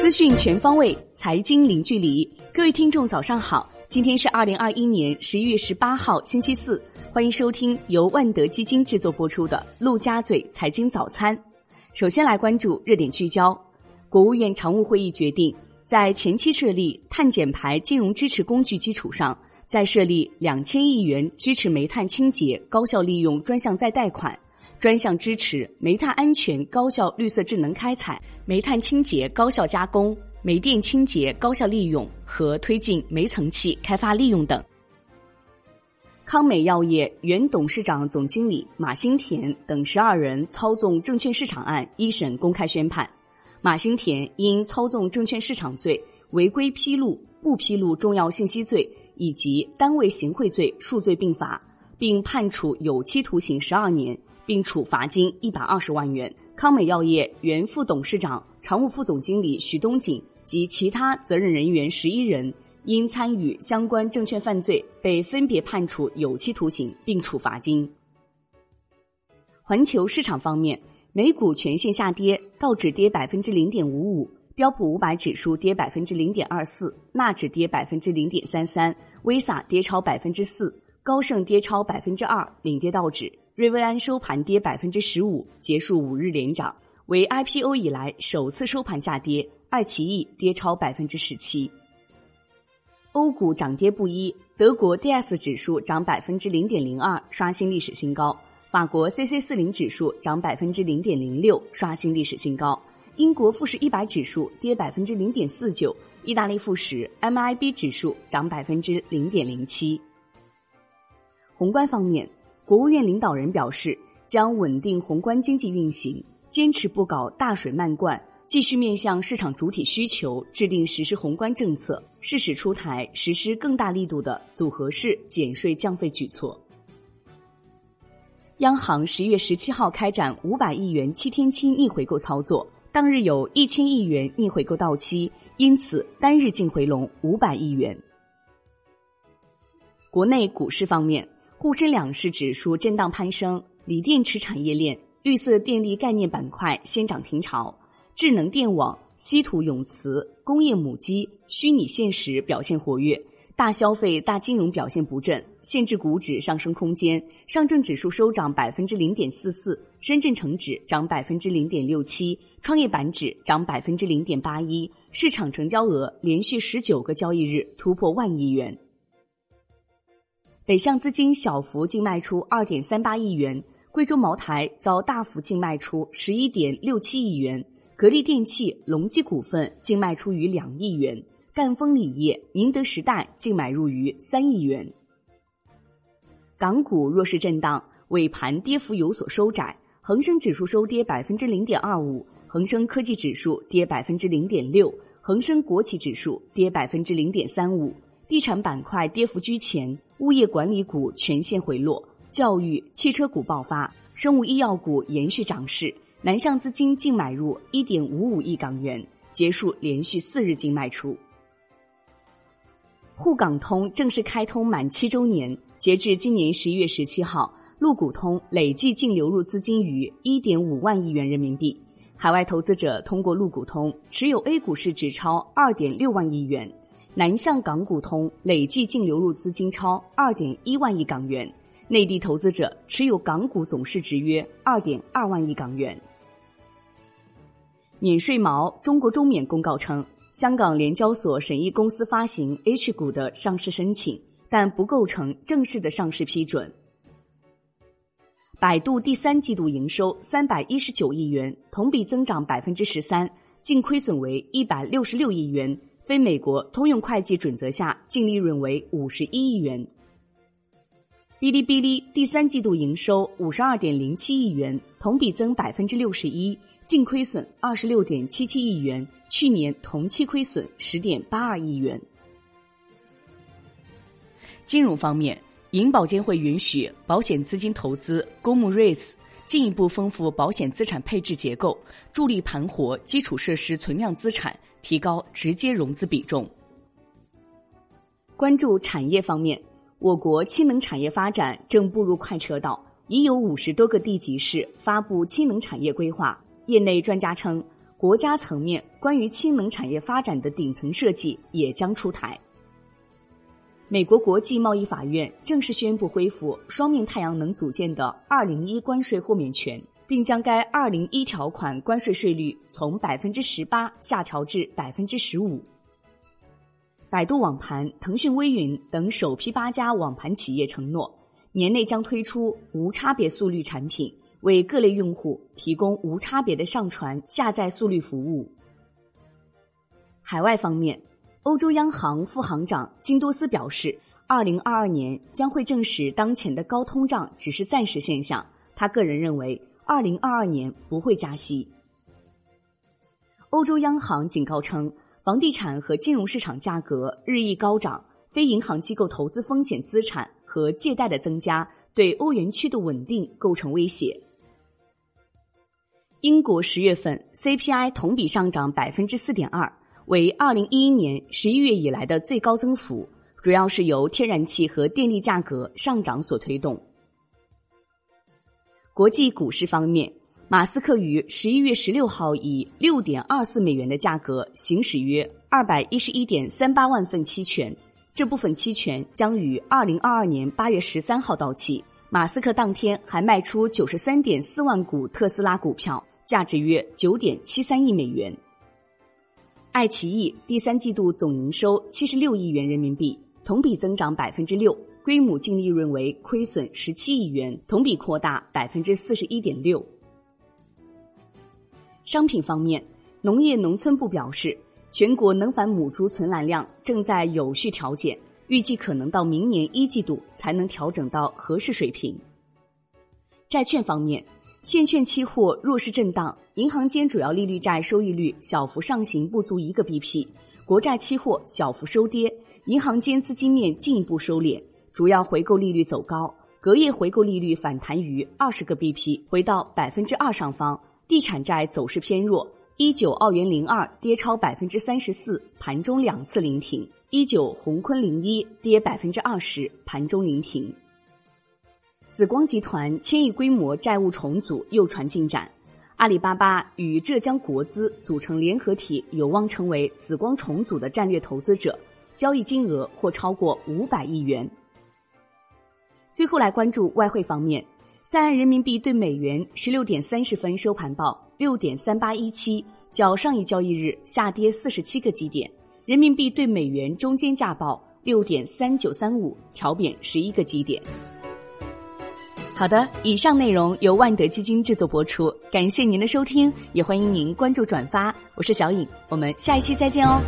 资讯全方位，财经零距离。各位听众，早上好！今天是二零二一年十一月十八号，星期四。欢迎收听由万德基金制作播出的《陆家嘴财经早餐》。首先来关注热点聚焦。国务院常务会议决定，在前期设立碳减排金融支持工具基础上，再设立两千亿元支持煤炭清洁高效利用专项再贷款，专项支持煤炭安全高效绿色智能开采。煤炭清洁高效加工、煤电清洁高效利用和推进煤层气开发利用等。康美药业原董事长、总经理马兴田等十二人操纵证券市场案一审公开宣判，马兴田因操纵证券市场罪、违规披露、不披露重要信息罪以及单位行贿罪数罪并罚，并判处有期徒刑十二年，并处罚金一百二十万元。康美药业原副董事长、常务副总经理徐东锦及其他责任人员十一人，因参与相关证券犯罪，被分别判处有期徒刑并处罚金。环球市场方面，美股全线下跌，道指跌百分之零点五五，标普五百指数跌百分之零点二四，纳指跌百分之零点三三，威萨跌超百分之四，高盛跌超百分之二，领跌道指。瑞威安收盘跌百分之十五，结束五日连涨，为 IPO 以来首次收盘下跌。爱奇艺跌超百分之十七。欧股涨跌不一，德国 DS 指数涨百分之零点零二，刷新历史新高；法国 CC 四零指数涨百分之零点零六，刷新历史新高；英国富时一百指数跌百分之零点四九；意大利富时 MIB 指数涨百分之零点零七。宏观方面。国务院领导人表示，将稳定宏观经济运行，坚持不搞大水漫灌，继续面向市场主体需求制定实施宏观政策，适时出台实施更大力度的组合式减税降费举措。央行十月十七号开展五百亿元七天期逆回购操作，当日有一千亿元逆回购到期，因此单日净回笼五百亿元。国内股市方面。沪深两市指数震荡攀升，锂电池产业链、绿色电力概念板块先涨停潮，智能电网、稀土永磁、工业母机、虚拟现实表现活跃，大消费、大金融表现不振，限制股指上升空间。上证指数收涨百分之零点四四，深圳成指涨百分之零点六七，创业板指涨百分之零点八一，市场成交额连续十九个交易日突破万亿元。北向资金小幅净卖出二点三八亿元，贵州茅台遭大幅净卖出十一点六七亿元，格力电器、隆基股份净卖出逾两亿元，赣锋锂业、宁德时代净买入逾三亿元。港股弱势震荡，尾盘跌幅有所收窄，恒生指数收跌百分之零点二五，恒生科技指数跌百分之零点六，恒生国企指数跌百分之零点三五。地产板块跌幅居前，物业管理股全线回落，教育、汽车股爆发，生物医药股延续涨势。南向资金净买入一点五五亿港元，结束连续四日净卖出。沪港通正式开通满七周年，截至今年十一月十七号，陆股通累计净流入资金逾一点五万亿元人民币，海外投资者通过陆股通持有 A 股市值超二点六万亿元。南向港股通累计净流入资金超二点一万亿港元，内地投资者持有港股总市值约二点二万亿港元。免税毛，中国中免公告称，香港联交所审议公司发行 H 股的上市申请，但不构成正式的上市批准。百度第三季度营收三百一十九亿元，同比增长百分之十三，净亏损为一百六十六亿元。非美国通用会计准则下，净利润为五十一亿元。哔哩哔哩第三季度营收五十二点零七亿元，同比增百分之六十一，净亏损二十六点七七亿元，去年同期亏损十点八二亿元。金融方面，银保监会允许保险资金投资公募 REITs，进一步丰富保险资产配置结构，助力盘活基础设施存量资产。提高直接融资比重。关注产业方面，我国氢能产业发展正步入快车道，已有五十多个地级市发布氢能产业规划，业内专家称，国家层面关于氢能产业发展的顶层设计也将出台。美国国际贸易法院正式宣布恢复双面太阳能组件的二零一关税豁免权，并将该二零一条款关税税率从百分之十八下调至百分之十五。百度网盘、腾讯微云等首批八家网盘企业承诺，年内将推出无差别速率产品，为各类用户提供无差别的上传、下载速率服务。海外方面。欧洲央行副行长金多斯表示，二零二二年将会证实当前的高通胀只是暂时现象。他个人认为，二零二二年不会加息。欧洲央行警告称，房地产和金融市场价格日益高涨，非银行机构投资风险资产和借贷的增加对欧元区的稳定构成威胁。英国十月份 CPI 同比上涨百分之四点二。为二零一一年十一月以来的最高增幅，主要是由天然气和电力价格上涨所推动。国际股市方面，马斯克于十一月十六号以六点二四美元的价格行使约二百一十一点三八万份期权，这部分期权将于二零二二年八月十三号到期。马斯克当天还卖出九十三点四万股特斯拉股票，价值约九点七三亿美元。爱奇艺第三季度总营收七十六亿元人民币，同比增长百分之六，规模净利润为亏损十七亿元，同比扩大百分之四十一点六。商品方面，农业农村部表示，全国能繁母猪存栏量正在有序调减，预计可能到明年一季度才能调整到合适水平。债券方面。现券期货弱势震荡，银行间主要利率债收益率小幅上行不足一个 BP，国债期货小幅收跌，银行间资金面进一步收敛，主要回购利率走高，隔夜回购利率反弹于二十个 BP，回到百分之二上方。地产债走势偏弱，一九澳元零二跌超百分之三十四，盘中两次临停；一九宏坤零一跌百分之二十，盘中临停。紫光集团千亿规模债务重组又传进展，阿里巴巴与浙江国资组成联合体，有望成为紫光重组的战略投资者，交易金额或超过五百亿元。最后来关注外汇方面，在人民币对美元十六点三十分收盘报六点三八一七，较上一交易日下跌四十七个基点；人民币对美元中间价报六点三九三五，调贬十一个基点。好的，以上内容由万德基金制作播出，感谢您的收听，也欢迎您关注转发。我是小颖，我们下一期再见哦。